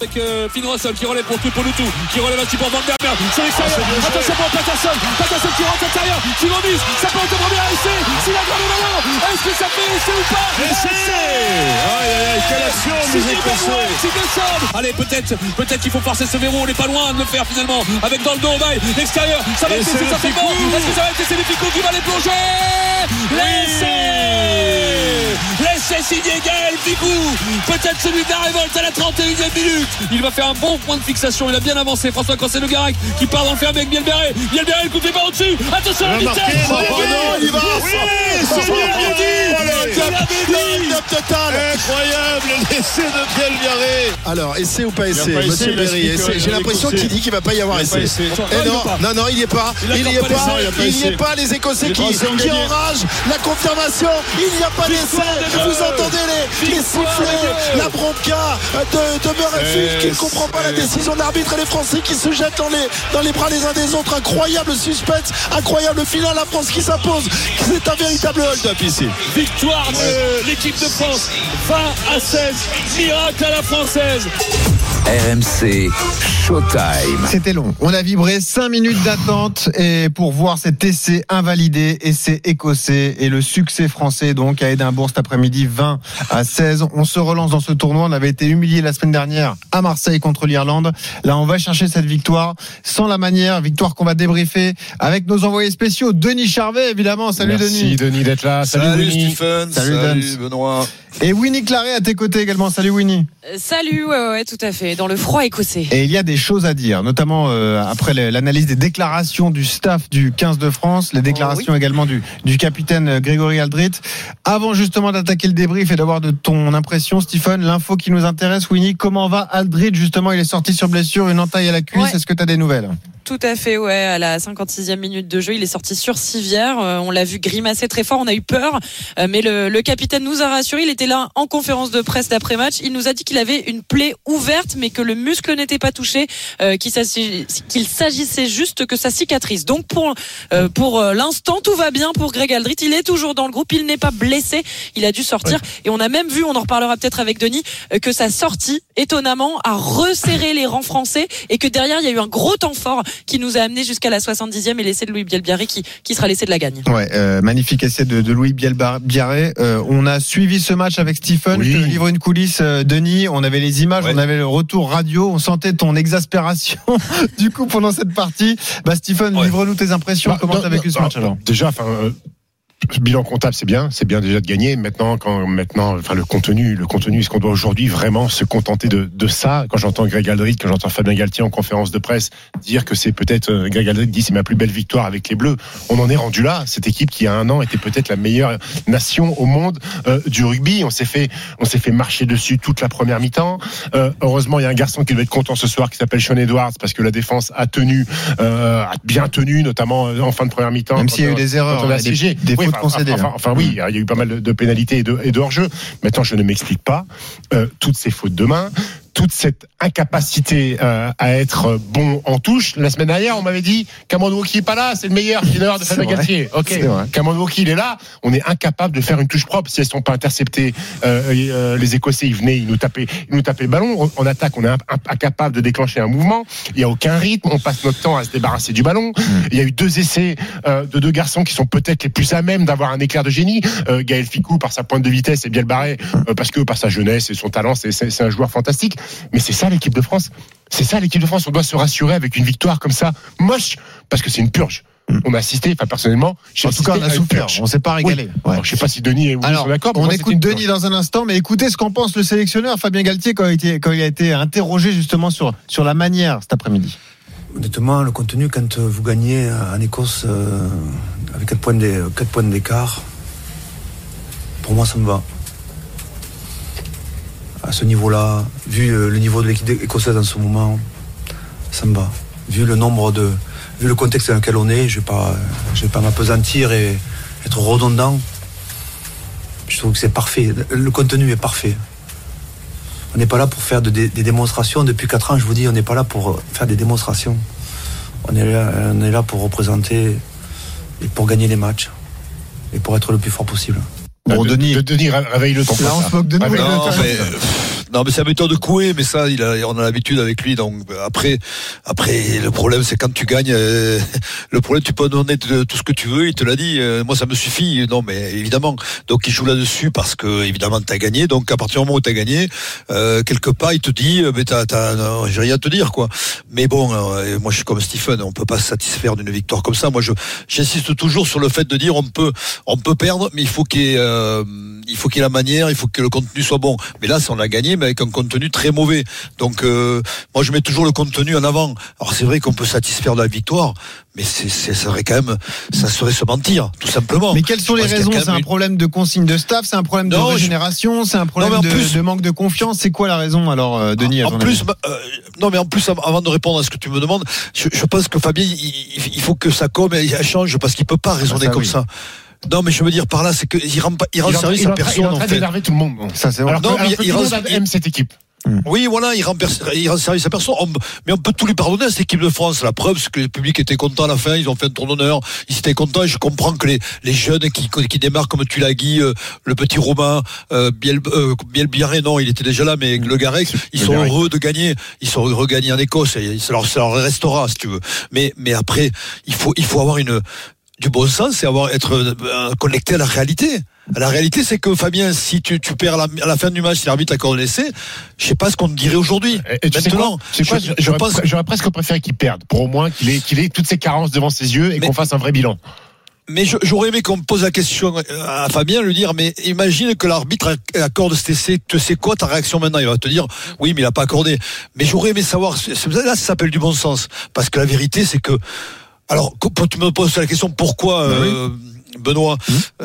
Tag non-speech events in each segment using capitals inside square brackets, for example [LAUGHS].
avec euh, Finn Russell qui relève pour tout pour tout qui relève ainsi pour Van Der Merwe sur l'extérieur. Attention pour Patterson. Patterson qui rentre à l'intérieur qui remise. Ça peut être premier essai s'il a gagné ballon est-ce que ça fait essai ou pas? Essai aïe aïe aïe quelle action c'est descendre allez peut-être peut-être qu'il faut forcer ce verrou. On n'est pas loin de le faire finalement. Avec dans le dos l'extérieur. Ça va être ça fait bon. Est-ce que ça va être c'est les picots qui va les plonger? L'essai l'essai signé Gaël Ficou peut-être celui de la révolte à la 31e minute il va faire un bon point de fixation. Il a bien avancé. François Le Garac qui part dans le ferme avec Bielberré Bielberré le coup fait pas au-dessus. Attention à la vitesse oh, non, il va oui c'est dit total. Incroyable l'essai de Bielberé alors essai ou pas essai monsieur Berry j'ai l'impression qu'il dit qu'il va pas y avoir essai. non non non il n'y est pas. Il n'y est pas. il n'y est pas les Écossais qui enragent la confirmation. Il n'y a pas d'essai. vous entendez les, sifflets, la bronca de, de Qui ne comprend pas la décision de l'arbitre et les Français qui se jettent dans les, dans les bras les uns des autres. Incroyable suspense, incroyable final. La France qui s'impose. C'est un véritable hold-up ici. Victoire de l'équipe de France 20 à 16. Miracle à la française. RMC Showtime. C'était long. On a vibré 5 minutes d'attente et pour voir cet essai invalidé, essai écossais et le succès français donc à Édimbourg cet après-midi 20 à 16. On se relance dans ce tournoi. On avait été humilié la semaine dernière à Marseille contre l'Irlande. Là, on va chercher cette victoire sans la manière, victoire qu'on va débriefer avec nos envoyés spéciaux. Denis Charvet, évidemment. Salut Merci Denis. Denis d'être là. Salut, Salut Stephen. Salut, Salut Benoît. Et Winnie Claret à tes côtés également. Salut Winnie. Euh, salut, ouais, ouais, tout à fait. Dans le froid écossais. Et il y a des choses à dire, notamment euh, après l'analyse des déclarations du staff du 15 de France, les déclarations oh, oui. également du, du capitaine Grégory Aldrit. Avant justement d'attaquer le débrief et d'avoir de ton impression, Stephen, l'info qui nous intéresse, Winnie, comment va Aldrit Justement, il est sorti sur blessure, une entaille à la cuisse. Ouais. Est-ce que tu as des nouvelles? Tout à fait, ouais. À la 56e minute de jeu, il est sorti sur civière. Euh, on l'a vu grimacer très fort. On a eu peur, euh, mais le, le, capitaine nous a rassuré. Il était là en conférence de presse d'après match. Il nous a dit qu'il avait une plaie ouverte, mais que le muscle n'était pas touché, euh, qu'il s'agissait juste que ça cicatrise. Donc pour euh, pour l'instant, tout va bien pour Greg Aldrit. Il est toujours dans le groupe. Il n'est pas blessé. Il a dû sortir. Et on a même vu, on en reparlera peut-être avec Denis, que sa sortie, étonnamment, a resserré les rangs français et que derrière il y a eu un gros temps fort qui nous a amené jusqu'à la 70e et l'essai de Louis Bielbiaré qui, qui sera l'essai de la gagne. Ouais, euh, magnifique essai de, de Louis Bielbiaré. Euh, on a suivi ce match avec Stephen. Oui. Je te livre une coulisse, euh, Denis. On avait les images, ouais. on avait le retour radio. On sentait ton exaspération [LAUGHS] du coup pendant cette partie. Bah, Stephen, ouais. livre-nous tes impressions. Bah, Comment t'as vécu ce match alors? Déjà, enfin bilan comptable, c'est bien, c'est bien déjà de gagner. Maintenant, quand maintenant, enfin le contenu, le contenu, est-ce qu'on doit aujourd'hui vraiment se contenter de, de ça? Quand j'entends Greg Aldrit, quand j'entends Fabien Galtier en conférence de presse dire que c'est peut-être euh, Greg Aldrit dit c'est ma plus belle victoire avec les Bleus, on en est rendu là. Cette équipe qui il y a un an était peut-être la meilleure nation au monde euh, du rugby. On s'est fait, on s'est fait marcher dessus toute la première mi-temps. Euh, heureusement, il y a un garçon qui doit être content ce soir qui s'appelle Sean Edwards parce que la défense a tenu, euh, a bien tenu, notamment en fin de première mi-temps. Même s'il y a eu des erreurs, on a des, des, concédées. Enfin, enfin, oui, il y a eu pas mal de pénalités et de, et de hors-jeu. Maintenant, je ne m'explique pas euh, toutes ces fautes de main toute cette incapacité euh, à être bon en touche. La semaine dernière, on m'avait dit Kamando qui est pas là, c'est le meilleur leader de Fabien Galtier. Ok, Kamando il est là, on est incapable de faire une touche propre si elles sont pas interceptées. Euh, euh, les Écossais, ils venaient, ils nous tapaient, ils nous tapaient le ballon. En attaque, on est incapable de déclencher un mouvement. Il y a aucun rythme. On passe notre temps à se débarrasser du ballon. Mm. Il y a eu deux essais euh, de deux garçons qui sont peut-être les plus à même d'avoir un éclair de génie. Euh, Gaël Ficou par sa pointe de vitesse et Biel Barré parce que par sa jeunesse et son talent, c'est un joueur fantastique. Mais c'est ça l'équipe de France. C'est ça l'équipe de France. On doit se rassurer avec une victoire comme ça, moche, parce que c'est une purge. On a assisté, enfin personnellement, en tout cas on a souffert, on s'est pas régalé. Oui. Ouais. Alors, je sais pas si Denis est Alors, d'accord. On écoute Denis dans un instant, mais écoutez ce qu'en pense le sélectionneur Fabien Galtier quand il, était, quand il a été interrogé justement sur, sur la manière cet après-midi. Honnêtement, le contenu, quand vous gagnez en Écosse euh, avec 4 points d'écart, pour moi ça me va à ce niveau-là, vu le niveau de l'équipe écossaise en ce moment, ça me va. Vu le nombre de. Vu le contexte dans lequel on est, je ne vais pas, m'apesantir et être redondant. Je trouve que c'est parfait. Le contenu est parfait. On n'est pas là pour faire de, des, démonstrations. Depuis 4 ans, je vous dis, on n'est pas là pour faire des démonstrations. On est là pour représenter et pour gagner les matchs et pour être le plus fort possible. Bon, Denis, de, Denis, réveille le temps. Là, on se moque de nous. Non, mais, Non, mais c'est un méthode de couer, mais ça, il a, on a l'habitude avec lui. Donc après, après, le problème, c'est quand tu gagnes. Euh, [LAUGHS] le problème, tu peux donner tout ce que tu veux. Il te l'a dit. Euh, moi, ça me suffit. Non, mais évidemment. Donc il joue là-dessus parce que évidemment, t'as gagné. Donc à partir du moment où t'as gagné, euh, quelque part, il te dit, mais t'as, j'ai rien à te dire, quoi. Mais bon, moi, je suis comme Stephen. On peut pas se satisfaire d'une victoire comme ça. Moi, je, j'insiste toujours sur le fait de dire, on peut, on peut perdre, mais il faut qu'il y ait, il faut qu'il ait la manière, il faut que le contenu soit bon. Mais là, on a gagné, mais avec un contenu très mauvais. Donc, euh, moi, je mets toujours le contenu en avant. Alors, c'est vrai qu'on peut satisfaire de la victoire, mais c'est, ça serait quand même, ça serait se mentir, tout simplement. Mais quelles sont les raisons? C'est un problème de consigne de staff, c'est un problème de régénération, c'est un problème de, manque de confiance? C'est quoi la raison alors, euh, Denis En, plus, euh, non, mais en plus, avant de répondre à ce que tu me demandes, je, pense que Fabien, il, faut que sa com elle change parce qu'il peut pas raisonner ah, comme ça. Non, mais je veux dire par là, c'est qu'il rend, il rend service à personne. Il est en train d'énerver tout le monde. Ça, c'est Alors, non, mais il, rend, aime cette équipe. Hmm. Oui, voilà, il rend, il rend service à personne. mais on peut tout lui pardonner à cette équipe de France. La preuve, c'est que le public était content à la fin. Ils ont fait un tour d'honneur. Ils étaient contents. Et je comprends que les, les jeunes qui, qui démarrent comme tu l'as dit, euh, le petit Romain, euh, Biel, euh, Biel non, il était déjà là, mais Le Garec, ils sont heureux de gagner. Ils sont heureux de gagner en Écosse. Et ça leur, ça leur restera, si tu veux. Mais, mais après, il faut, il faut avoir une, du bon sens, c'est avoir être euh, connecté à la réalité. La réalité, c'est que Fabien, si tu, tu perds à la, fin du match, si l'arbitre a coordonné l'essai, je sais pas ce qu'on te dirait aujourd'hui. Maintenant, j'aurais presque préféré qu'il perde, pour au moins qu'il ait, qu'il ait toutes ses carences devant ses yeux et qu'on fasse un vrai bilan. Mais j'aurais aimé qu'on me pose la question à Fabien, lui dire, mais imagine que l'arbitre accorde cet essai, tu sais quoi ta réaction maintenant? Il va te dire, oui, mais il n'a pas accordé. Mais j'aurais aimé savoir, là, ça s'appelle du bon sens. Parce que la vérité, c'est que alors, quand tu me poses la question pourquoi, bah euh, Benoît, mmh.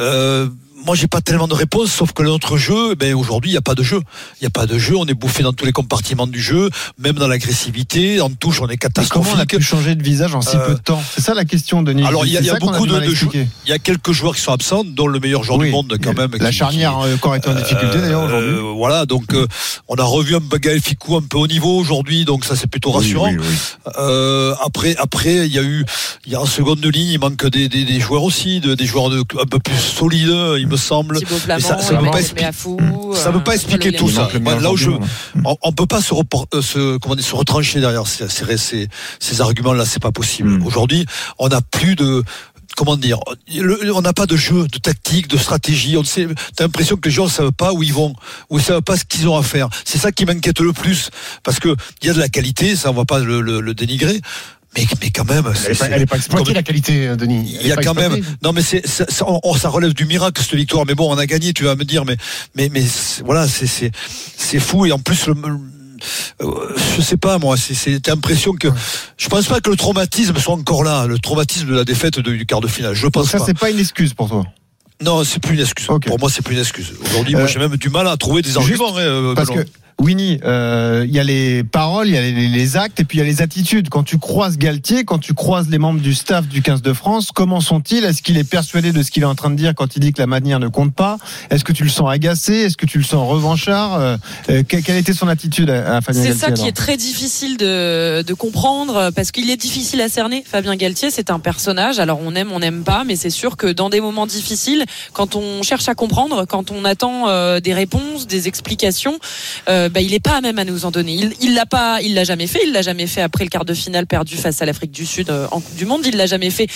Euh, moi j'ai pas tellement de réponses, sauf que notre jeu, ben aujourd'hui il n'y a pas de jeu. Il n'y a pas de jeu, on est bouffé dans tous les compartiments du jeu, même dans l'agressivité, en touche on est catastrophique. comment on a pu changer de visage en si peu de temps? C'est ça la question, Denis. Alors il y a, beaucoup de, joueurs. Il y a quelques joueurs qui sont absents, dont le meilleur joueur du monde quand même. La charnière qui, encore été en difficulté d'ailleurs euh, aujourd'hui. voilà, donc euh, on a revu un Gaël Ficou un peu au niveau aujourd'hui, donc ça c'est plutôt rassurant. Euh, après, après il y a eu, il y a en seconde ligne, il manque des, des, des joueurs aussi, de, des joueurs de, un peu plus solides. Il semble. ça, ne veut pas expliquer, ça veut pas euh, expliquer tout ça. là où je, on, peut pas se, euh, se, comment dire, se retrancher derrière ces, ces, ces arguments-là, c'est pas possible. Hmm. Aujourd'hui, on n'a plus de, comment dire, on n'a pas de jeu, de tactique, de stratégie. On sait, t'as l'impression que les gens ne savent pas où ils vont, ou ne savent pas ce qu'ils ont à faire. C'est ça qui m'inquiète le plus, parce que il y a de la qualité, ça on va pas le, le dénigrer, mais, mais quand même. Elle n'est pas, exploitée, la qualité, euh, Denis. Il y a quand même. Non, mais c'est, ça, ça, relève du miracle, cette victoire. Mais bon, on a gagné, tu vas me dire. Mais, mais, mais voilà, c'est, c'est, c'est fou. Et en plus, le, euh, je sais pas moi, c'est l'impression que je pense pas que le traumatisme soit encore là, le traumatisme de la défaite du quart de finale. Je pense ça, pas. c'est pas une excuse pour toi. Non, c'est plus une excuse. Pour moi, c'est plus une excuse. Aujourd'hui, moi, euh, j'ai même du mal à trouver des arguments. Parce que Winnie, euh, il y a les paroles, il y a les, actes et puis il y a les attitudes. Quand tu croises Galtier, quand tu croises les membres du staff du 15 de France, comment sont-ils? Est-ce qu'il est persuadé de ce qu'il est en train de dire quand il dit que la manière ne compte pas? Est-ce que tu le sens agacé? Est-ce que tu le sens revanchard? Euh, euh, Quelle était son attitude à, Fabien Galtier C'est ça qui est très difficile de, de comprendre parce qu'il est difficile à cerner. Fabien Galtier, c'est un personnage. Alors on aime, on n'aime pas, mais c'est sûr que dans des moments difficiles, quand on cherche à comprendre, quand on attend des réponses, des explications, euh, bah, il n'est pas à même à nous en donner. Il, il l'a pas, il l'a jamais fait. Il l'a jamais fait après le quart de finale perdu face à l'Afrique du Sud euh, en Coupe du Monde. Il l'a jamais fait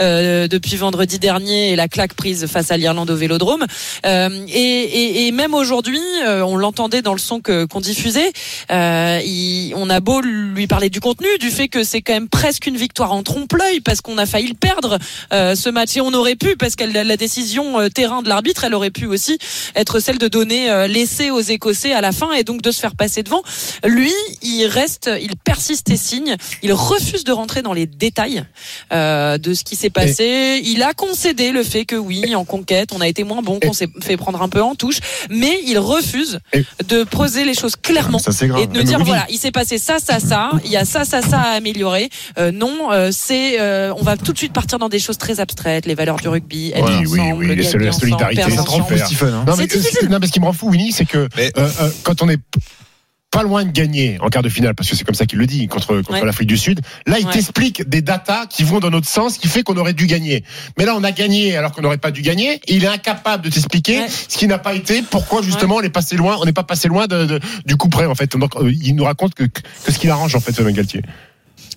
euh, depuis vendredi dernier et la claque prise face à l'Irlande au Vélodrome. Et, même aujourd'hui, on l'entendait dans le son que qu'on diffusait. on a beau lui parler du contenu, du fait que c'est quand même presque une victoire en trompe-l'œil parce qu'on a failli le perdre ce match et on aurait pu parce que la, décision terrain de l'arbitre, elle aurait pu aussi être celle de donner l'essai aux Écossais à la fin et donc de se faire passer devant. Lui, il reste, il persiste et signe. Il refuse de rentrer dans les détails euh, de ce qui s'est passé. Il a concédé le fait que oui, en conquête, on a été moins bon, qu'on s'est fait prendre un peu en touche, mais il refuse de poser les choses clairement et de nous dire voilà, il s'est passé ça, ça, ça, [LAUGHS] il y a ça, ça, ça à améliorer. Euh, non, euh, c'est, euh, on va tout de suite partir dans des choses très abstraites, les valeurs du rugby, être ensemble, oui, oui, la solidarité, ça te rend fou, Stephen. Hein. Non, mais, ce qui me rend fou, Winnie, c'est que euh, euh, quand on est pas loin de gagner en quart de finale, parce que c'est comme ça qu'il le dit, contre, contre l'Afrique du Sud. Là, il t'explique des datas qui vont dans notre sens, qui fait qu'on aurait dû gagner. Mais là, on a gagné alors qu'on n'aurait pas dû gagner. Et il est incapable de t'expliquer ce qui n'a pas été, pourquoi justement on est passé loin, on n'est pas passé loin de, du coup près en fait. Donc, euh, il nous raconte que, que, ce qu'il arrange en fait, ce Galtier.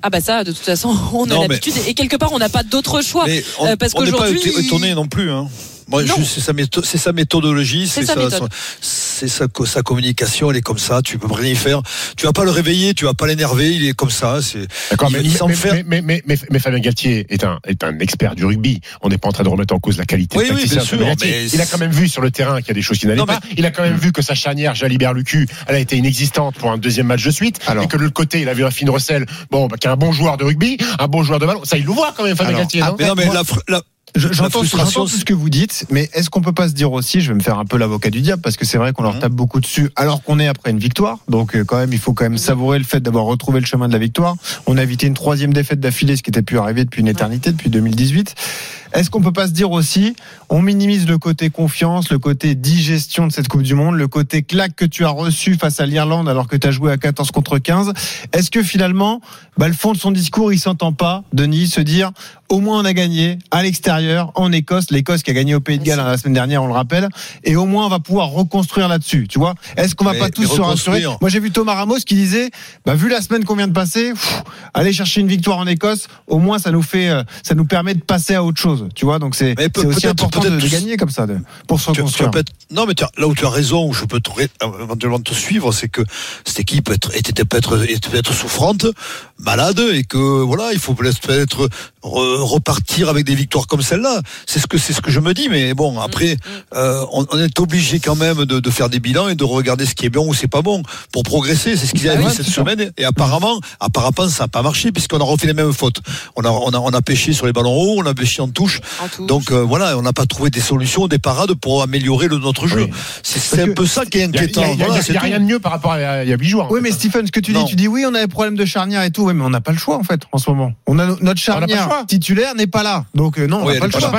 Ah bah ça, de toute façon, [LAUGHS] on a l'habitude et quelque part on n'a pas d'autre choix on, euh, parce qu'aujourd'hui, pas étonné non plus. Hein c'est sa, sa, méthodologie, c'est sa, sa, sa, communication, elle est comme ça. Tu peux rien y faire. Tu vas pas le réveiller, tu vas pas l'énerver. Il est comme ça. C'est. D'accord, mais, mais, mais, mais, mais, Fabien Galtier est un, est un expert du rugby. On n'est pas en train de remettre en cause la qualité. Oui, oui, bien sûr, il a quand même vu sur le terrain qu'il y a des choses qui n'allaient pas. Il a quand même vu que sa charnière Jalibert Lucu, elle a été inexistante pour un deuxième match de suite. Alors. Et que de l'autre côté, il a vu un Finn Russell, bon, bah, qui est un bon joueur de rugby, un bon joueur de ballon. Ça, il le voit quand même, Fabien Galtier. non, mais la, J'entends tout ce que vous dites, mais est-ce qu'on peut pas se dire aussi, je vais me faire un peu l'avocat du diable, parce que c'est vrai qu'on leur mhm. tape beaucoup dessus, alors qu'on est après une victoire. Donc euh, quand même, il faut quand même savourer le fait d'avoir retrouvé le chemin de la victoire. On a évité une troisième défaite d'affilée, ce qui était pu arriver depuis une éternité, depuis 2018. Est-ce qu'on peut pas se dire aussi, on minimise le côté confiance, le côté digestion de cette Coupe du Monde, le côté claque que tu as reçu face à l'Irlande alors que tu as joué à 14 contre 15 Est-ce que finalement, bah, le fond de son discours, il s'entend pas, Denis, se dire, au moins on a gagné à l'extérieur, en Écosse, l'Écosse qui a gagné au Pays de Galles la semaine dernière, on le rappelle, et au moins on va pouvoir reconstruire là-dessus, tu vois? Est-ce qu'on va pas tous se rassurer? Moi j'ai vu Thomas Ramos qui disait, bah, vu la semaine qu'on vient de passer, aller chercher une victoire en Écosse, au moins ça nous fait, euh, ça nous permet de passer à autre chose. Tu vois, donc c'est aussi important de, gagner comme ça, de, pour se reconstruire. non, mais là où tu as raison, où je peux éventuellement te suivre, c'est que cette équipe était peut-être être souffrante, malade, et que voilà, il faut peut-être repartir avec des victoires comme celle-là. C'est ce que c'est ce que je me dis. Mais bon, après, mm, mm. Euh, on, est obligé quand même de, de, faire des bilans et de regarder ce qui est bien ou c'est pas bon pour progresser. C'est ce qu'ils a ah cette semaine. Et apparemment, apparemment, ça n'a pas marché puisqu'on a refait les mêmes fautes. On a, on a, on a pêché sur les ballons hauts, on a pêché en touche. Donc euh, voilà, on n'a pas trouvé des solutions, des parades pour améliorer le, notre jeu. C'est un peu ça qui est inquiétant. Il n'y a, rien de mieux par rapport à il y a 8 jours. Oui, mais Stephen, ce que tu dis, tu dis oui, on a des problèmes de charnière et tout. Oui, mais on n'a pas le choix en fait en ce moment. On a notre charnière titulaire n'est pas là. Donc euh, non, on n'a pas le choix.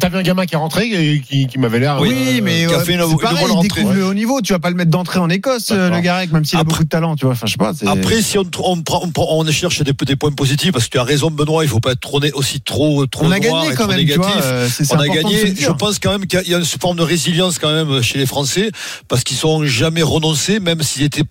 T'avais un gamin qui est rentré et qui, qui m'avait l'air. Oui, mais qui a fait une, pareil, il découvre le haut niveau. Tu vas pas le mettre d'entrée en Écosse, le Garec, même s'il a beaucoup de talent. Tu vois, enfin, je sais pas. Après, si on, on, on, cherche des, des, points positifs, parce que tu as raison, Benoît, il faut pas être trop aussi trop trop. On a gagné quand même. Négatif. Euh, on a gagné. Je pense quand même qu'il y a une forme de résilience quand même chez les Français, parce qu'ils sont jamais renoncés, même s'ils étaient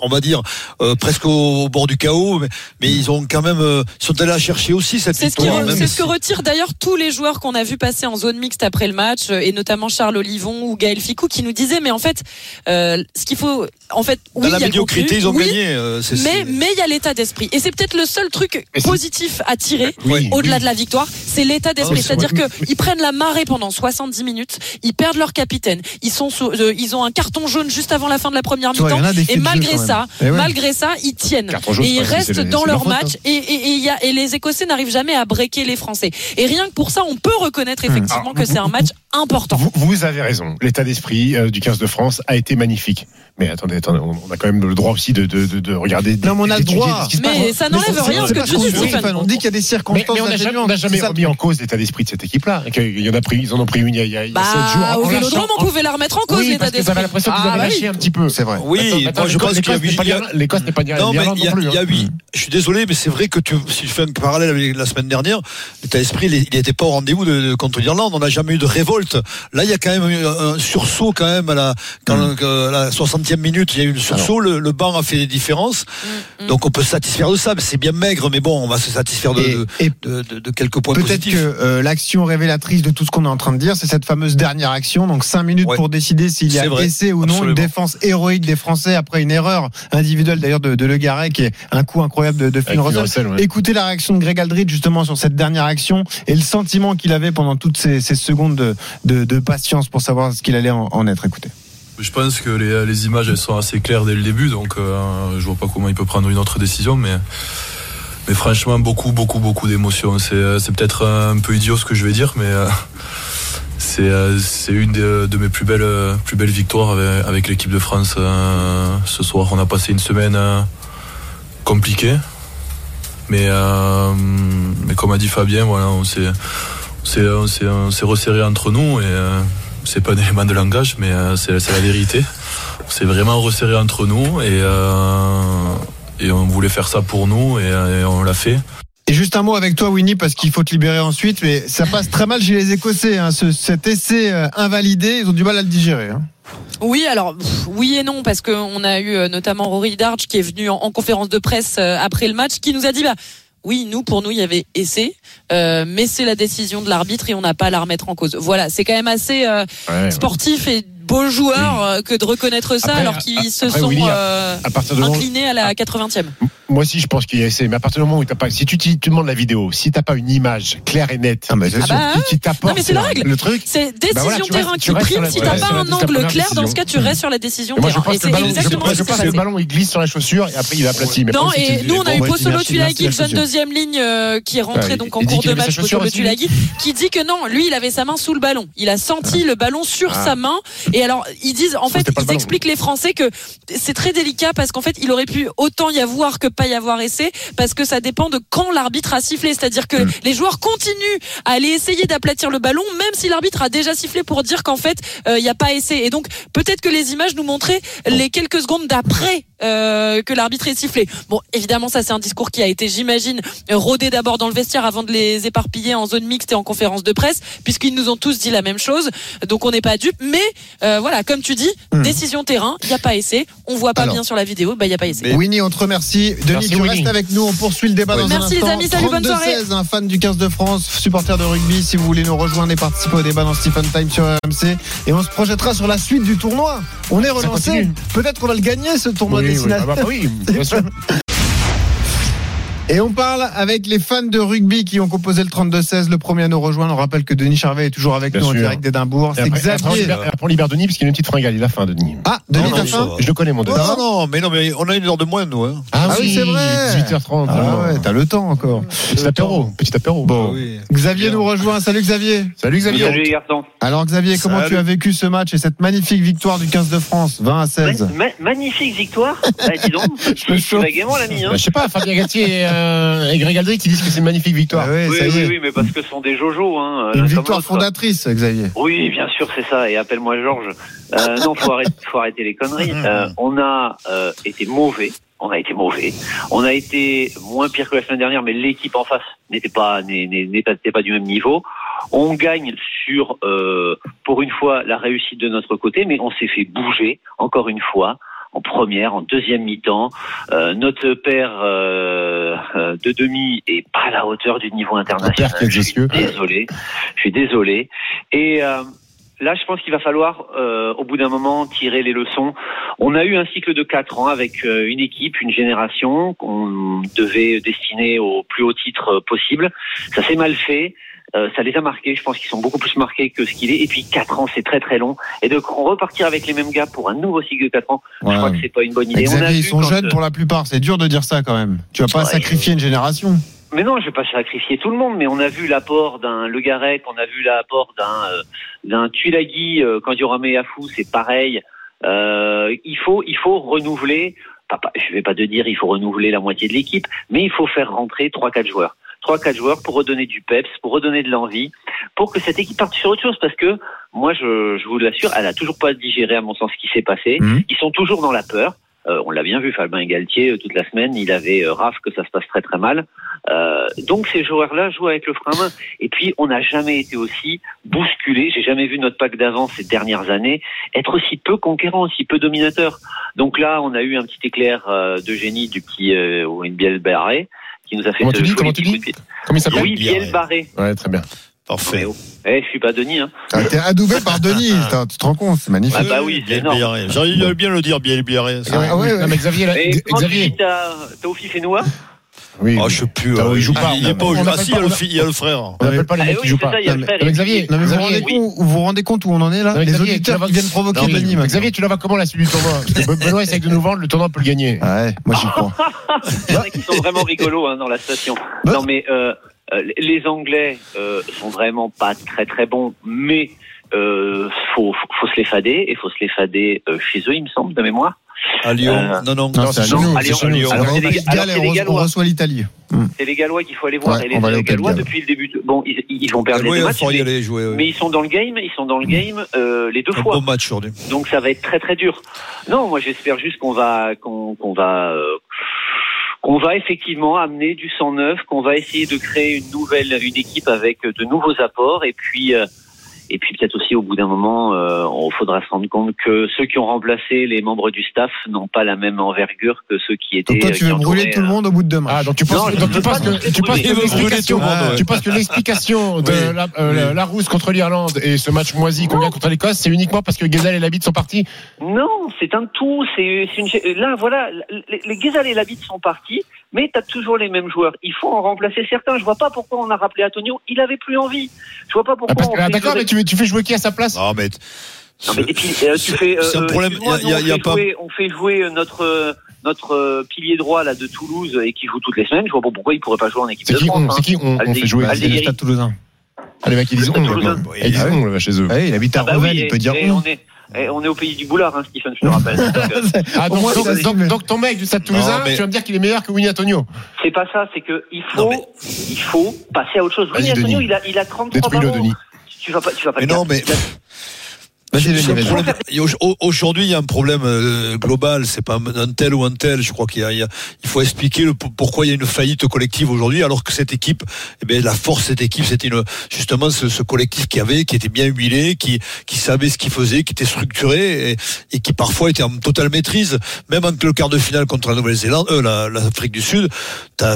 on va dire euh, presque au, bord du chaos mais, mais, ils ont quand même euh, sont allés la chercher aussi cette c'est victoire ce, c'est ce que retirent d'ailleurs tous les joueurs qu'on a vu passer en zone mixte après le match euh, et notamment Charles Olivon ou Gaël Ficou qui nous disaient mais en fait ce qu'il faut en fait oui, dans la médiocrité ils ont gagné mais mais il y a l'état d'esprit. Et c'est peut-être le seul truc positif à tirer au-delà de la victoire c'est l'état d'esprit. C'est-à-dire que ils prennent la marée pendant 70 minutes ils perdent leur capitaine ils sont ils ont un carton jaune juste avant la fin de la première mi-temps malgré ça, eh malgré ça, ils tiennent et ils restent dans leur match hein. et, et, y a, et les Écossais n'arrivent jamais à breaker les Français. Et rien que pour ça, on peut reconnaître hmm. effectivement que c'est un match important. Vous, avez raison. L'état d'esprit euh, du 15 de France a été magnifique. Mais attendez, attendez, on a quand même le droit aussi de, de, de, de regarder. Non, mais on a le droit. Mais ça n'enlève rien ce que tu dis, Stéphane. On dit qu'il y a des circonstances. Mais, on n'a jamais, remis en cause l'état d'esprit de cette équipe-là. Il y en a pris, ils en ont pris une il y a, il y a 7 bah, jours. Au Vélodrome, on pouvait la remettre en cause l'état d'esprit. Vous avez l'impression qu'ils avaient ah, lâché un petit peu. C'est vrai. Oui, je pense qu'il y a L'Écosse n'est pas Non, mais il y a hein. Je suis désolé, mais c'est vrai que si tu fais un parallèle avec la semaine dernière, l'état d'esprit, il n'était pas au rendez-vous contre l'Irlande. On n'a jamais eu de révolte. Là, il y a quand même un sursaut quand même à la, quand, mm. la 60e minute, il y a eu le sursaut, le, banc a fait des différences. Mm, mm. Donc on peut se satisfaire de ça, c'est bien maigre, mais bon, on va se satisfaire de, de, quelques points positifs. Peut-être que euh, l'action révélatrice de tout ce qu'on est en train de dire, c'est cette fameuse dernière action, donc 5 minutes pour décider s'il y a essai ou non, une défense héroïque des Français après une erreur individuelle d'ailleurs de, de Le Garret, qui est un coup incroyable de, de Finn Écoutez la réaction de Greg Aldridge justement sur cette dernière action et le sentiment qu'il avait pendant toutes ces, ces secondes de, de, patience pour savoir ce qu'il allait en, être. Écoutez. Je pense que les, les, images elles sont assez claires dès le début, donc euh, je vois pas comment il peut prendre une autre décision, mais mais franchement beaucoup beaucoup beaucoup d'émotions. C'est euh, c'est peut-être un peu idiot ce que je vais dire, mais euh, c'est euh, c'est une de, mes plus belles plus belles victoires avec, avec l'équipe de France ce soir. On a passé une semaine compliquée, mais mais comme a dit Fabien, voilà, on s'est on s'est resserré entre nous et c'est pas un élément de langage, mais euh, c'est la vérité. c'est vraiment resserré entre nous et, et on voulait faire ça pour nous et on l'a fait. Et juste un mot avec toi, Winnie, parce qu'il faut te libérer ensuite. Mais ça passe très mal chez les Écossais. Hein, ce, cet essai euh, invalidé, ils ont du mal à le digérer. Hein. Oui, alors oui et non, parce qu'on a eu euh, notamment Rory Darch qui est venu en, conférence de presse euh, après le match, qui nous a dit bah oui, nous pour nous il y avait essai, mais c'est la décision de l'arbitre et on n'a pas à la remettre en cause. Voilà, c'est quand même assez sportif et beau joueur que de reconnaître ça alors qu'ils se sont inclinés à la 80e. Moi aussi, je pense qu'il y a essai. Mais à partir du moment où t'as pas, si tu, tu, demandes la vidéo, si t'as pas une image claire et nette, ah, mais ah bah, qui, t'apporte mais c'est la règle. le truc, c'est bah décision terrain qui prime. Si t'as pas un angle clair, dans ce cas, tu restes sur la décision terrain. et c'est exactement je pense que le ballon il glisse sur la chaussure et après il est aplati. Non, et nous on a eu Possolo Tulagi, jeune deuxième ligne euh, qui est rentré donc en cours de match, Possolo Tulagi, qui dit que non, lui il avait sa main sous le ballon. Il a senti le ballon sur ah. sa main. Et alors ils disent, en fait, ils expliquent les Français que c'est très délicat parce qu'en fait il aurait pu autant y avoir que pas y avoir essai parce que ça dépend de quand l'arbitre a sifflé. C'est-à-dire que mm. les joueurs continuent à aller essayer d'aplatir le ballon, même si l'arbitre a déjà sifflé pour dire qu'en fait euh, il n'y a pas essai. Et donc peut-être que les images nous montraient les quelques secondes d'après euh, que l'arbitre ait sifflé. Bon, évidemment, ça c'est un discours qui a été, j'imagine, rodé d'abord dans le vestiaire avant de les éparpiller en zone mixte et en conférence de presse, puisqu'ils nous ont tous dit la même chose. Donc on n'est pas dupes. Mais euh, voilà, comme tu dis, mm. décision terrain, il n'y a pas essai. On voit pas bien sur la vidéo, bah il n'y a pas essai. Winnie, on te remercie. Denis, tu restes avec nous. On poursuit le débat dans Merci un instant. les amis, salut, bonne soirée. 16, un fan du 15 de France, supporter de rugby. Si vous voulez nous rejoindre et participer au débat dans Stephen Time sur RMC. Et on se projettera sur la suite du tournoi. On est relancé. Peut-être qu'on va le gagner ce tournoi oui, oui, ah bah oui, bien sûr. [LAUGHS] Et on parle avec les fans de rugby qui ont composé le 32-16. Le premier à nous rejoindre. On rappelle que Denis Charvet est toujours avec nous en direct d'Édimbourg. C'est Xavier. Après, on libère Denis parce qu'il y a une petite fringale. Il a faim, Denis. Ah, Denis, t'as faim Je le connais, mon Denis. Non, non, mais non, mais on a une heure de moins, nous. Hein. Ah, ah, oui, c'est vrai. 18h30. Ah ouais, t'as le temps encore. Petit apéro. Petit apéro. Bon. Xavier nous rejoint. Salut Xavier. Salut Xavier. Salut les garçons. Alors Xavier, comment tu as vécu ce match et cette magnifique victoire du 15 de France, 20 à 16 Magnifique victoire? Bah, dis donc. [LAUGHS] Je vas gaiement l'ami. Hein. Bah, je sais pas, Fabien Gatier et Greg Aldry qui disent que c'est une magnifique victoire. Ah oui, oui, oui, mais parce que ce sont des jojos. Hein, une victoire fondatrice, Xavier. Oui, bien sûr, c'est ça. Et appelle-moi Georges. Euh, [LAUGHS] non, faut arrêter, faut arrêter les conneries. [LAUGHS] Euh, on a euh, été mauvais. On a été mauvais. On a été moins pire que la semaine dernière, mais l'équipe en face n'était pas n'était pas du même niveau. On gagne sur, euh, pour une fois, la réussite de notre côté, mais on s'est fait bouger encore une fois en première, en deuxième mi-temps. Euh, notre père euh, euh, de demi est pas à la hauteur du niveau international. Je suis désolé. Je suis désolé. Et là, je pense qu'il va falloir, au bout d'un moment, tirer les leçons. On a eu un cycle de quatre ans avec une équipe, une génération qu'on devait destiner au plus haut titre possible. Ça s'est mal fait. Euh, ça les a marqués. Je pense qu'ils sont beaucoup plus marqués que ce qu'il est. Et puis 4 ans, c'est très très long. Et de repartir avec les mêmes gars pour un nouveau cycle de 4 ans, je crois que c'est pas une bonne idée. ils sont jeunes euh, pour la plupart. C'est dur de dire ça quand même. Tu vas pas sacrifier une génération. Mais non, je vais pas sacrifier tout le monde. Mais on a vu l'apport d'un Le Garec, on a vu l'apport d'un euh, d'un Tuilagi quand il y aura Méafou, c'est pareil. il faut il faut renouveler. Je vais pas te dire il faut renouveler la moitié de l'équipe, mais il faut faire rentrer trois quatre joueurs trois quatre joueurs pour redonner du peps, pour redonner de l'envie, pour que cette équipe parte sur autre chose. Parce que moi, je, je vous l'assure, elle a toujours pas digéré à mon sens ce qui s'est passé. Mhm. Ils sont toujours dans la peur. Euh, on l'a bien vu, Fabien Galtier, euh, toute la semaine, il avait euh, raf que ça se passe très très mal. Euh, donc ces joueurs-là jouent avec le frein à main. Et puis on n'a jamais été aussi bousculé. J'ai jamais vu notre pack d'avance ces dernières années être aussi peu conquérant, aussi peu dominateur. Donc là, on a eu un petit éclair de génie du petit bielle barrée qui nous a fait comment tu dis, comment tu dis Comment il s'appelle Louis Biel Barré. Ouais, très bien. Parfait. Oh. Eh, je suis pas Denis. Hein. T'as été adoubé par Denis. [LAUGHS] tu te rends compte, c'est magnifique. Ah bah oui, c'est énorme. J'aurais bien le dire, Biel Barré. Ah, ouais, ouais. Non, mais Xavier, là, Et Xavier. T'as et noix oui. Oh, je sais plus. Euh, il joue pas. Il est pas au Ah, si, il y a le frère. On n'appelle pas les mecs qui jouent pas. Xavier, vous vous rendez compte où on en est là Les auditeurs qui viennent provoquer Denis. Xavier, tu la vois comment la suite du tournoi Benoît essaie de nous vendre, le tournoi peut le gagner. Ouais, moi j'y [LAUGHS] crois. Il y en a qui sont vraiment rigolos hein, dans la station. Non mais euh, euh, les Anglais sont vraiment pas très très bons, mais euh, faut, faut, se les fader et faut se les fader chez eux, il me semble, de mémoire. À Lyon. Euh, non, non, Non, c'est à non, Lyon. à Lyon. c'est chez nous. Alors, c'est les- alors, c'est les on re- on Gallois. reçoit l'Italie. C'est les Gallois qu'il faut aller voir. Ouais, et les, les Gallois, depuis le début, de- bon, ils, ils vont perdre les deux matchs, mais, aller jouer. oui. mais ils sont dans le game, ils sont dans le game euh, les deux Un fois. bon match aujourd'hui. Donc ça va être très très dur. Non, moi j'espère juste qu'on va qu'on qu'on va euh, qu'on va effectivement amener du sang neuf, qu'on va essayer de créer une nouvelle une équipe avec de nouveaux apports et puis euh, et puis peut-être aussi au bout d'un moment, euh, on faudra se rendre compte que ceux qui ont remplacé les membres du staff n'ont pas la même envergure que ceux qui étaient. Donc toi, euh, tu veux brûler tout le euh, monde au bout de matchs. Ah, donc tu penses, Non, je donc veux tu penses pas que, tu penses que l'explication, tu penses que l'explication de Oui. la, euh, la rousse contre l'Irlande et ce match moisi qu'on gagne contre l'Écosse, c'est uniquement parce que Gezal et Labitte sont partis? Non, c'est un tout. C'est c'est une. Là, voilà, les, les et Labitte sont partis, mais tu as toujours les mêmes joueurs. Il faut en remplacer certains. Je vois pas pourquoi on a rappelé Antonio. Il avait plus envie. Je vois pas pourquoi. Ah, on ah, fait D'accord, jouer- mais tu, tu fais jouer qui à sa place? Non, mais. Non, mais et puis euh, tu fais. C'est un euh, problème. y a- y on fait pas- jouer- On fait jouer euh, notre euh, notre euh, pilier droit là de Toulouse et qui joue toutes les semaines. Je vois pas pourquoi il pourrait pas jouer en équipe C'est de qui France. on, hein. c'est qui on, on fait jouer C'est le Stade Toulousain? Ah, les mecs, ils disent on. Ils disent on chez eux. Ouais, il habite à Ah bah oui, il peut dire on. On est et on est au pays du boulard, hein, Stephen, je te rappelle. [LAUGHS] Donc, euh, Ah, donc, moins, donc, ça donc- ton mec du Stade Toulousain, mais- tu vas me dire qu'il est meilleur que Winnie Antonio. c'est pas ça, c'est que il Non, faut mais- il faut passer à autre chose. Oui, Antonio, il a il a 33 Détruis-le, ballons. Denis. Tu vas pas tu vas pas Mais le non, faire. mais. Aujourd'hui, il y a un problème euh, global. C'est pas un tel ou un tel. Je crois qu'il y a, il y a- il faut expliquer le, pourquoi il y a une faillite collective aujourd'hui, alors que cette équipe, eh bien, la force de cette équipe, c'était justement ce, ce collectif qui avait, qui était bien huilé, qui, qui savait ce qu'il faisait, qui était structuré et, et qui parfois était en totale maîtrise. Même entre le quart de finale contre la Nouvelle-Zélande, euh, la- l'Afrique du Sud,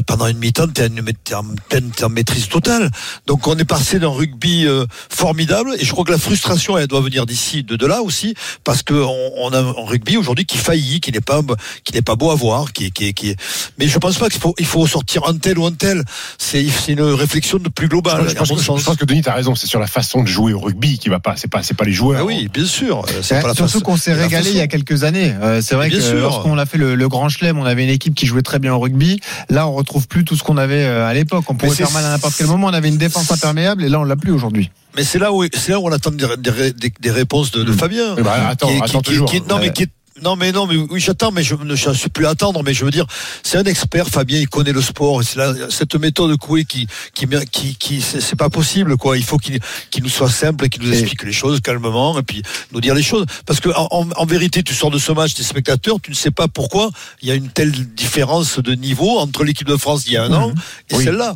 pendant une mi-temps, t'es en, en en maîtrise totale. Donc on est passé d'un rugby euh, formidable et je crois que la frustration, elle doit venir d'ici, de, de là aussi, parce que on, on a un rugby aujourd'hui qui faillit, qui n'est pas qui n'est pas beau à voir, qui, est- qui, est- qui mais je pense pas qu'il faut il faut sortir un tel ou un tel. C'est c'est une réflexion de plus Je globale. pense, je pense que, je pense que Denis, t'as raison. C'est sur la façon de jouer au rugby qui va pas. C'est pas, c'est pas les joueurs. Ah oui, bien sûr. euh, C'est Ouais, pas la surtout façon- qu'on s'est régalé il y a quelques années. Euh, c'est vrai Bien que sûr. lorsqu'on a fait le, le Grand Chelem, on avait une équipe qui jouait très bien au rugby. Là, on retrouve plus tout ce qu'on avait euh, à l'époque. On pouvait faire mal à n'importe quel moment. On avait une défense imperméable et là, on l'a plus aujourd'hui. Mais c'est là où c'est là où on attend des, des, des- des réponses de, de Fabien. Attends, Qui est- qui- attends qui- toujours. qui- non mais qui est- non mais non mais oui j'attends mais je ne suis plus à attendre mais je veux dire c'est un expert Fabien il connaît le sport et là cette méthode Coué qui qui qui, qui c'est c'est pas possible quoi il faut qu'il nous soit simple et qu'il nous Et- explique les choses calmement et puis nous dire les choses parce que en, vérité tu sors de ce match tes spectateurs tu ne sais pas pourquoi il y a une telle différence de niveau entre l'équipe de France d'il y a un an et Oui. celle-là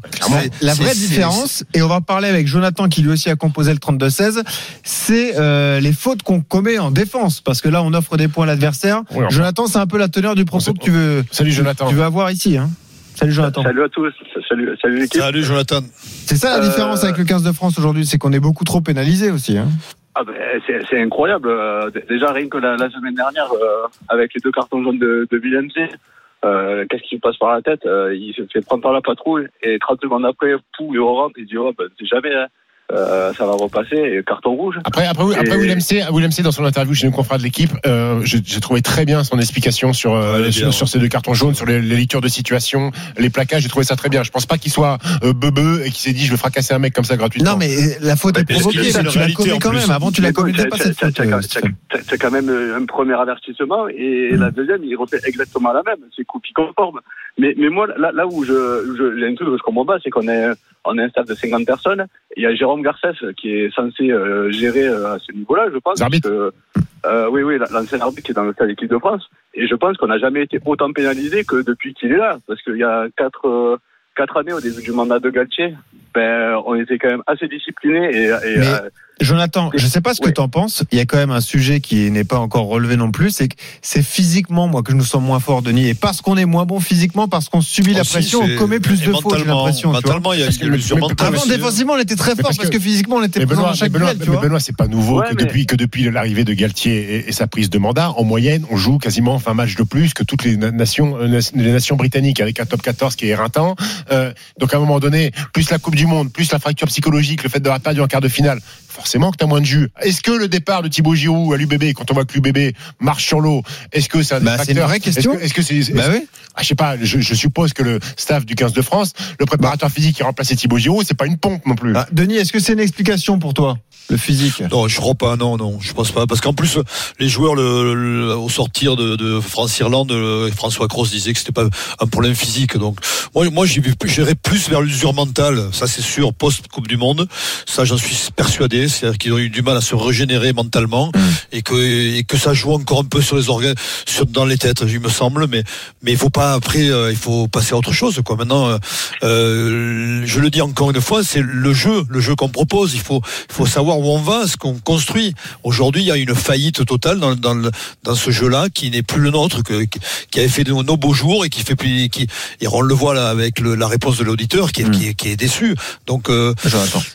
La vraie différence, et on va parler avec Jonathan qui lui aussi a composé le 32-16, c'est euh, les fautes qu'on commet en défense. Parce que là, on offre des points à l'adversaire. Oui, enfin. Jonathan, c'est un peu la teneur du propos que tu veux, Salut Jonathan. tu veux avoir ici. Hein. Salut Jonathan. Salut à tous, salut, salut l'équipe. Salut Jonathan C'est ça la Euh, différence avec le 15 de France aujourd'hui, c'est qu'on est beaucoup trop pénalisé aussi. Hein. Ah ben, c'est, incroyable. Euh, déjà rien que la, la semaine dernière, euh, avec les deux cartons jaunes de, de Villeneuve, euh, qu'est-ce qui me passe par la tête? Euh, Il se fait prendre par la patrouille et 30 secondes après, pou, il rentre, il dit oh ben c'est jamais, hein. Euh, ça va repasser et carton rouge. Après, après, après Et- Willem C, Willem C, dans son interview chez nos confrères de l'équipe, euh, j'ai j'ai trouvé très bien son explication sur euh, Ouais, sur, ces deux cartons jaunes, sur les, les lectures de situation, les plaquages. J'ai trouvé ça très bien. Je pense pas qu'il soit euh, beubeux et qu'il s'est dit je vais fracasser un mec comme ça gratuitement. Non, mais la faute est provoquée, c'est une tu la réalité commets en quand même. Avant, tu la Mais bon, commettais t'as- pas cette faute. euh, t'as quand même un premier avertissement et Mm. la deuxième, il refait exactement la même. C'est copie conforme. Mais, mais moi, là, là où je, je, un truc que je comprends pas, c'est qu'on est, on est un staff de 50 personnes. Il y a Jérôme Garcès qui est censé euh, gérer euh, à ce niveau-là, je pense. Que, euh, oui, oui, l'ancien arbitre qui est dans le stade d'équipe de France. Et je pense qu'on n'a jamais été autant pénalisé que depuis qu'il est là. Parce qu'il y a quatre, euh, quatre années au début du mandat de Galtier, ben, on était quand même assez disciplinés et, et Mais- euh, Jonathan, je sais pas ce que Ouais. tu en penses. Il y a quand même un sujet qui n'est pas encore relevé non plus, c'est que c'est physiquement, moi, que je nous sens moins fort, Denis. Et parce qu'on est moins bon physiquement, parce qu'on subit la Aussi, pression, on commet plus de fautes, j'ai mentalement- l'impression. Mentalement, il y a une illusion mais- mentale. Avant, hein. défensivement, on était très fort parce parce que- que physiquement, on était Mais présent Benoît, chaque mais Benoît, duel, mais. Benoît, c'est pas nouveau Ouais, que mais- depuis que depuis l'arrivée de Galtier et, et sa prise de mandat, en moyenne, on joue quasiment 20 matchs de plus que toutes les na- nations euh, les nations britanniques avec un top 14 qui est éreintant. Euh, donc à un moment donné, plus la Coupe du Monde, plus la fracture psychologique, le fait d'avoir perdu en quart de finale, forcément que tu as moins de jus. Est-ce que le départ de Thibaut Giroud à l'UBB, quand on voit que l'UBB marche sur l'eau, est-ce que ça bah, C'est une vraie question. Est-ce que c'est. bah oui. ah, je sais pas, je, je, suppose que le staff du 15 de France, le préparateur physique qui remplaçait Thibaut Giroud, c'est pas une pompe non plus. Ah, Denis, est-ce que c'est une explication pour toi le physique? Non, je crois pas. Non, non, je pense pas. Parce qu'en plus, les joueurs, le, le, au sortir de, de France-Irlande, François Cross disait que c'était pas un problème physique. Donc, moi, moi, j'irais plus vers l'usure mentale. Ça, c'est sûr. Post Coupe du Monde, ça, j'en suis persuadé. C'est-à-dire qu'ils ont eu du mal à se régénérer mentalement Mmh. et que et que ça joue encore un peu sur les organes, sur dans les têtes, il me semble. Mais mais il faut pas après, euh, il faut passer à autre chose. Quoi. Maintenant, euh, euh, je le dis encore une fois, c'est le jeu, le jeu qu'on propose. Il faut il faut savoir où on va, ce qu'on construit. Aujourd'hui, il y a une faillite totale dans, dans, le, dans ce jeu-là qui n'est plus le nôtre, que, qui avait fait de nos beaux jours et qui fait plus. Qui, et on le voit là avec le, la réponse de l'auditeur qui, est, qui, est, qui est déçu. Donc euh,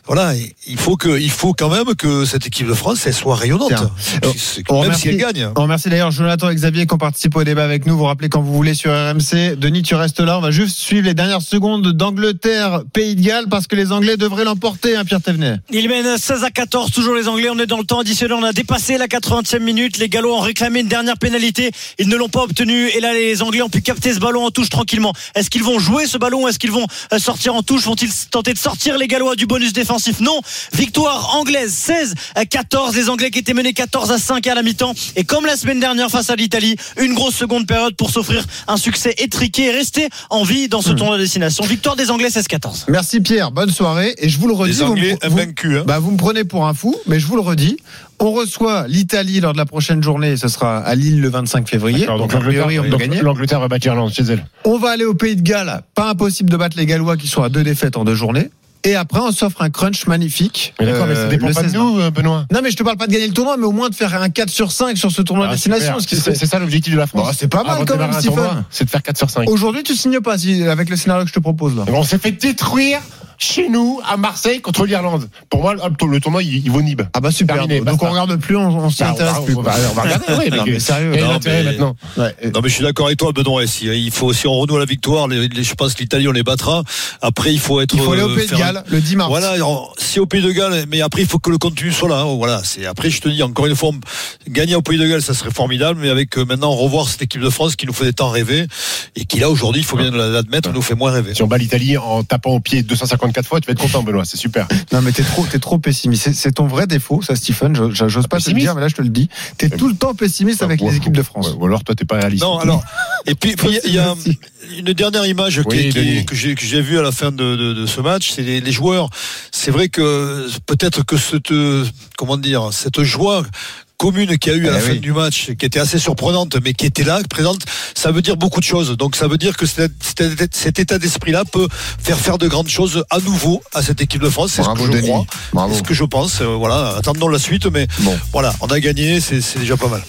voilà, il faut que, il faut quand même que cette équipe de France elle soit rayonnante, on même remercie, si elle gagne. On remercie d'ailleurs Jonathan et Xavier qui ont participé au débat avec nous. Vous rappelez quand vous voulez sur RMC. Denis, tu restes là. On va juste suivre les dernières secondes d'Angleterre, Pays de Galles, parce que les Anglais devraient l'emporter, hein, Pierre Thévenet. Il mène 16 à 14, toujours les Anglais. On est dans le temps additionnel. On a dépassé la 80e minute. Les Gallois ont réclamé une dernière pénalité. Ils ne l'ont pas obtenue. Et là, les Anglais ont pu capter ce ballon en touche tranquillement. Est-ce qu'ils vont jouer ce ballon Est-ce qu'ils vont euh, sortir en touche? Vont-ils tenter de sortir les Gallois du bonus défensif? Non. Victoire anglaise 16 à 14. Les Anglais qui étaient menés 14 à 5 à la mi-temps. Et comme la semaine dernière face à l'Italie, une grosse seconde période pour s'offrir un succès étriqué et rester en vie dans ce tournoi de destination. Victoire des Anglais 16-14. Merci Pierre, bonne soirée. Et je vous le redis. Les Anglais vous, invaincus. Hein. Bah, vous me prenez pour un fou, mais je vous le redis. On reçoit l'Italie lors de la prochaine journée. Ce sera à Lille le 25 février. Donc, a priori, on va donc, gagner. l'Angleterre va battre l'Irlande chez elle. On va aller au Pays de Galles. Pas impossible de battre les Gallois qui sont à deux défaites en deux journées. Et après, on s'offre un crunch magnifique. Mais d'accord, mais ça euh, dépend le pas de 16 nous, euh, Benoît. Non, mais je te parle pas de gagner le tournoi, mais au moins de faire un 4 sur 5 sur ce tournoi Ah, de destination. ce C'est ça l'objectif de la France. Bon, c'est pas mal quand même, Stephen. C'est de faire 4 sur 5. Aujourd'hui, tu signes pas si, avec le scénario que je te propose là. On s'est fait détruire chez nous, à Marseille, contre l'Irlande. Pour moi, le tournoi, il, il vaut Nib. Ah bah super. Terminé, donc on regarde plus, on, on s'y Bah, on intéresse va- plus. on va- on va regarder, [LAUGHS] oui, non, mais- sérieux. Non, mais- maintenant Ouais. Non mais je suis d'accord avec toi Benoît. Si, il faut si on renoue la victoire, les- les- je pense que l'Italie on les battra. Après il faut être. Il faut aller au euh, Pays de Galles le 10 mars. Voilà, si au Pays de Galles, mais après il faut que le contenu soit là. hein, Voilà, c'est après je te dis encore une fois, gagner au Pays de Galles, ça serait formidable, mais avec euh, maintenant revoir cette équipe de France qui nous fait des temps rêver et qui là aujourd'hui, il faut bien l'admettre, nous fait moins rêver. Si on bat l'Italie en tapant au pied 254 fois, tu vas être content, Benoît. C'est super. Non mais t'es trop, t'es trop pessimiste. C'est- C'est ton vrai défaut, ça, Stephen. J'ose pas te le dire, mais là je te le dis. T'es tout le temps pessimiste avec Ou- les équipes de France. Ou alors, toi, t'es pas réaliste. Non, alors, et puis il y a une dernière image qui- Oui, qui- que j'ai que j'ai vue à la fin de, de, de ce match, c'est les, les joueurs. C'est vrai que peut-être que cette comment dire cette joie commune qu'il y a eu à la Eh fin oui. du match, qui était assez surprenante, mais qui était là, présente, ça veut dire beaucoup de choses. Donc ça veut dire que cet, cet- cet état d'esprit-là peut faire faire de grandes choses à nouveau à cette équipe de France. C'est ce que je crois, c'est ce que je pense. Euh, voilà, attendons la suite, mais Bon. voilà, on a gagné, c'est déjà pas mal.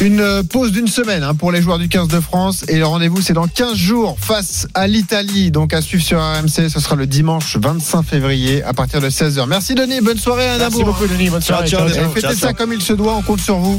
Une pause d'une semaine hein, pour les joueurs du 15 de France et le rendez-vous c'est dans 15 jours face à l'Italie. Donc à suivre sur RMC, ce sera le dimanche 25 février à partir de 16h. Merci Denis, bonne soirée à Merci Nabour. beaucoup, Denis. Bonne soirée. ciao, ciao. Fêtez ça comme il se doit, on compte sur vous.